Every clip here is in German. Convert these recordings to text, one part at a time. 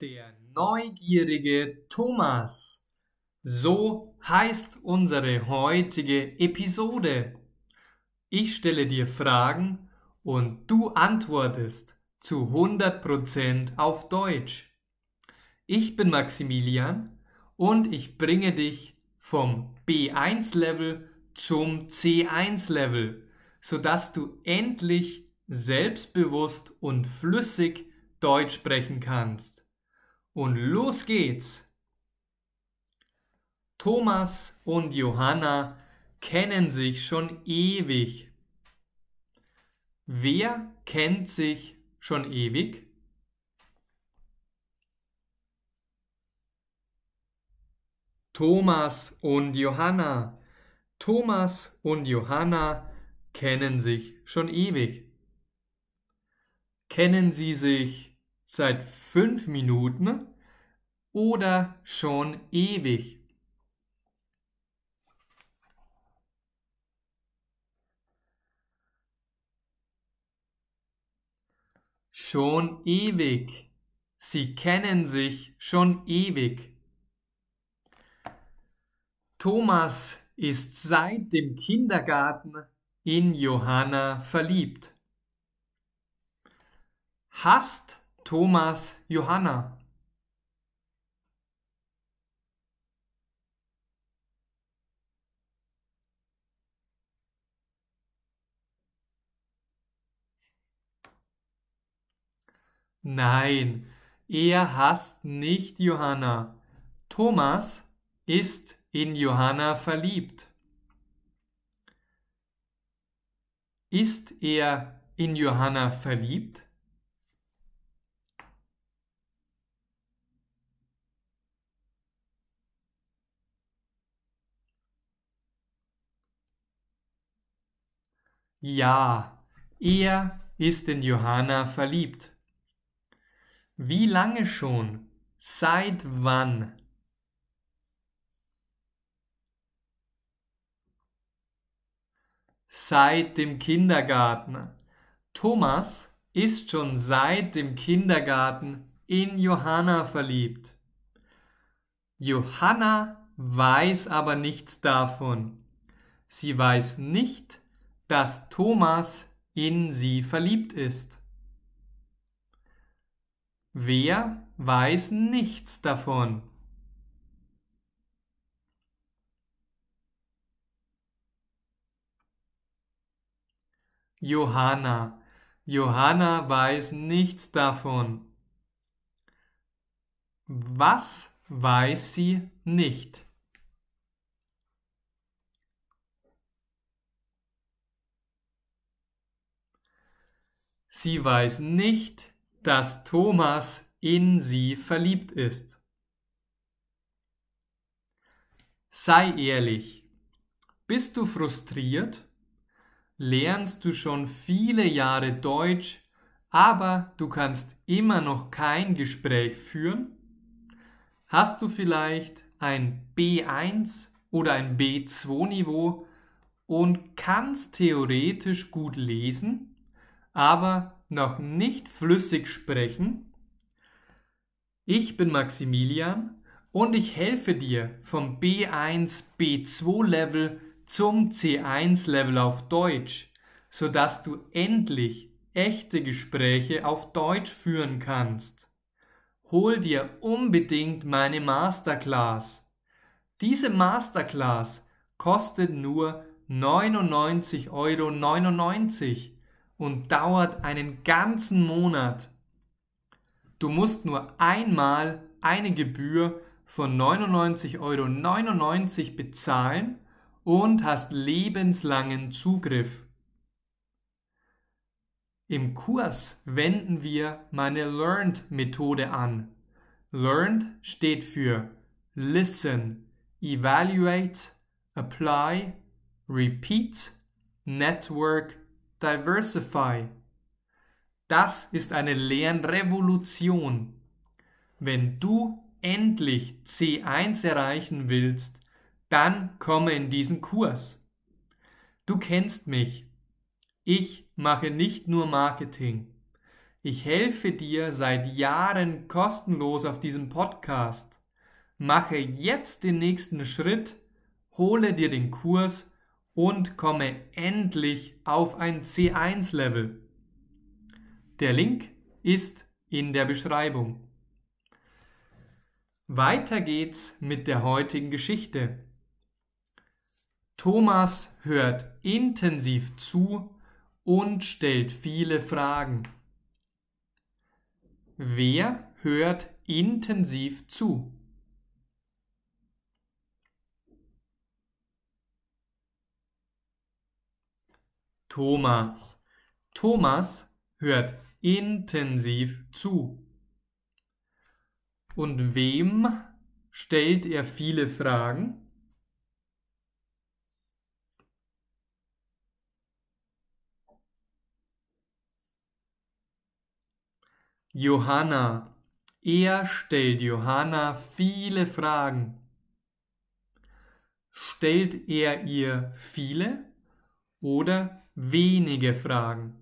Der neugierige Thomas. So heißt unsere heutige Episode. Ich stelle dir Fragen und du antwortest zu 100% auf Deutsch. Ich bin Maximilian und ich bringe dich vom B1-Level zum C1-Level, sodass du endlich selbstbewusst und flüssig Deutsch sprechen kannst. Und los geht's! Thomas und Johanna kennen sich schon ewig. Wer kennt sich schon ewig? Thomas und Johanna. Thomas und Johanna kennen sich schon ewig. Kennen Sie sich seit fünf Minuten oder schon ewig? Schon ewig. Sie kennen sich schon ewig. Thomas ist seit dem Kindergarten in Johanna verliebt. Hasst Thomas Johanna? Nein, er hasst nicht Johanna. Thomas ist in Johanna verliebt. Ist er in Johanna verliebt? Ja, er ist in Johanna verliebt. Wie lange schon? Seit wann? Seit dem Kindergarten. Thomas ist schon seit dem Kindergarten in Johanna verliebt. Johanna weiß aber nichts davon. Sie weiß nicht, dass Thomas in sie verliebt ist. Wer weiß nichts davon? Johanna. Johanna weiß nichts davon. Was weiß sie nicht? Sie weiß nicht, dass Thomas in sie verliebt ist. Sei ehrlich. Bist du frustriert? Lernst du schon viele Jahre Deutsch, aber du kannst immer noch kein Gespräch führen? Hast du vielleicht ein B1 oder ein B2 Niveau und kannst theoretisch gut lesen, aber noch nicht flüssig sprechen? Ich bin Maximilian und ich helfe dir vom B1, B2 Level zum C1 Level auf Deutsch, sodass du endlich echte Gespräche auf Deutsch führen kannst. Hol dir unbedingt meine Masterclass. Diese Masterclass kostet nur 99,99 Euro und dauert einen ganzen Monat. Du musst nur einmal eine Gebühr von 99,99 Euro bezahlen und hast lebenslangen Zugriff. Im Kurs wenden wir meine Learned-Methode an. Learned steht für Listen, Evaluate, Apply, Repeat, Network Diversify. Das ist eine Lernrevolution. Wenn du endlich C1 erreichen willst, dann komme in diesen Kurs. Du kennst mich. Ich mache nicht nur Marketing. Ich helfe dir seit Jahren kostenlos auf diesem Podcast. Mache jetzt den nächsten Schritt, hole dir den Kurs und komme endlich auf ein C1-Level. Der Link ist in der Beschreibung. Weiter geht's mit der heutigen Geschichte. Thomas hört intensiv zu und stellt viele Fragen. Wer hört intensiv zu? Thomas. Thomas hört intensiv zu. Und wem stellt er viele Fragen? Johanna. Er stellt Johanna viele Fragen. Stellt er ihr viele oder wenige Fragen?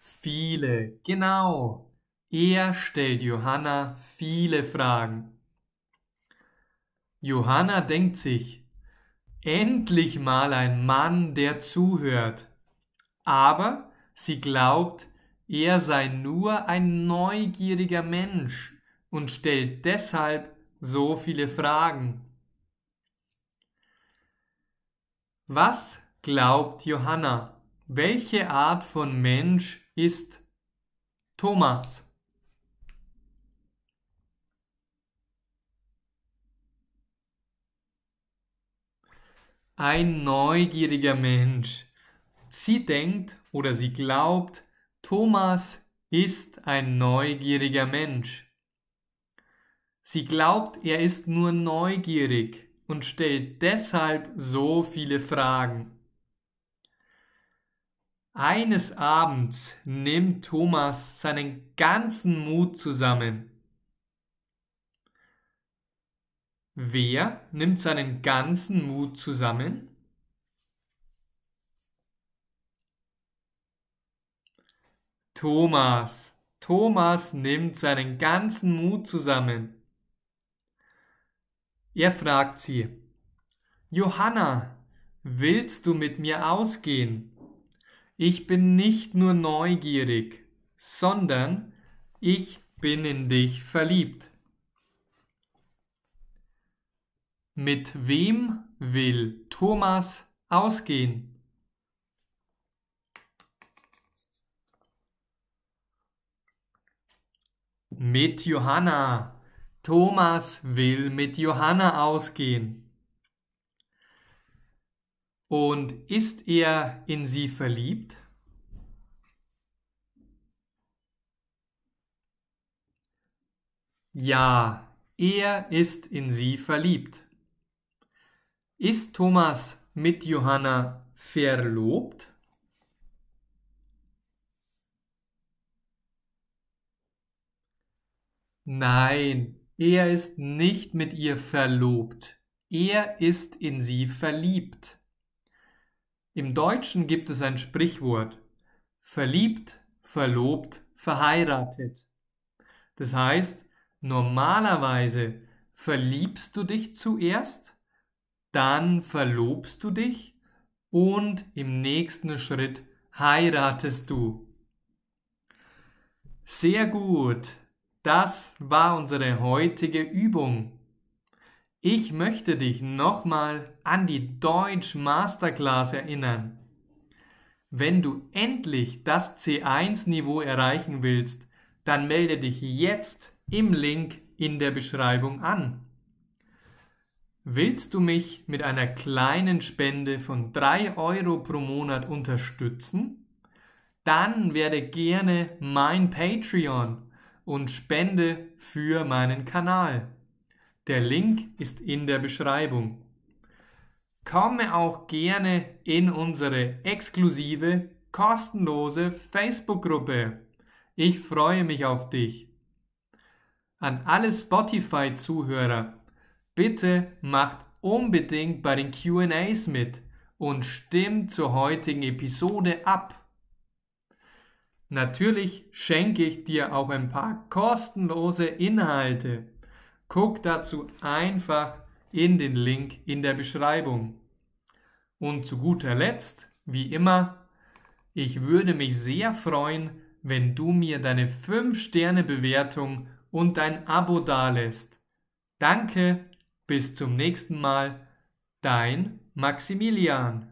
Viele, genau. Er stellt Johanna viele Fragen. Johanna denkt sich, endlich mal ein Mann, der zuhört. Aber sie glaubt, er sei nur ein neugieriger Mensch und stellt deshalb so viele Fragen. Was glaubt Johanna? Welche Art von Mensch ist Thomas? ein neugieriger Mensch. Sie denkt oder sie glaubt, Thomas ist ein neugieriger Mensch. Sie glaubt, er ist nur neugierig und stellt deshalb so viele Fragen. Eines Abends nimmt Thomas seinen ganzen Mut zusammen Wer nimmt seinen ganzen Mut zusammen? Thomas. Thomas nimmt seinen ganzen Mut zusammen. Er fragt sie, Johanna, willst du mit mir ausgehen? Ich bin nicht nur neugierig, sondern ich bin in dich verliebt. Mit wem will Thomas ausgehen? Mit Johanna. Thomas will mit Johanna ausgehen. Und ist er in sie verliebt? Ja, er ist in sie verliebt. Ist Thomas mit Johanna verlobt? Nein, er ist nicht mit ihr verlobt. Er ist in sie verliebt. Im Deutschen gibt es ein Sprichwort. Verliebt, verlobt, verheiratet. Das heißt, normalerweise verliebst du dich zuerst dann verlobst du dich und im nächsten Schritt heiratest du. Sehr gut, das war unsere heutige Übung. Ich möchte dich nochmal an die Deutsch Masterclass erinnern. Wenn du endlich das C1-Niveau erreichen willst, dann melde dich jetzt im Link in der Beschreibung an. Willst du mich mit einer kleinen Spende von 3 Euro pro Monat unterstützen? Dann werde gerne mein Patreon und spende für meinen Kanal. Der Link ist in der Beschreibung. Komme auch gerne in unsere exklusive, kostenlose Facebook-Gruppe. Ich freue mich auf dich. An alle Spotify-Zuhörer Bitte macht unbedingt bei den QAs mit und stimm zur heutigen Episode ab. Natürlich schenke ich dir auch ein paar kostenlose Inhalte. Guck dazu einfach in den Link in der Beschreibung. Und zu guter Letzt, wie immer, ich würde mich sehr freuen, wenn du mir deine 5-Sterne-Bewertung und dein Abo dalässt. Danke, bis zum nächsten Mal, dein Maximilian.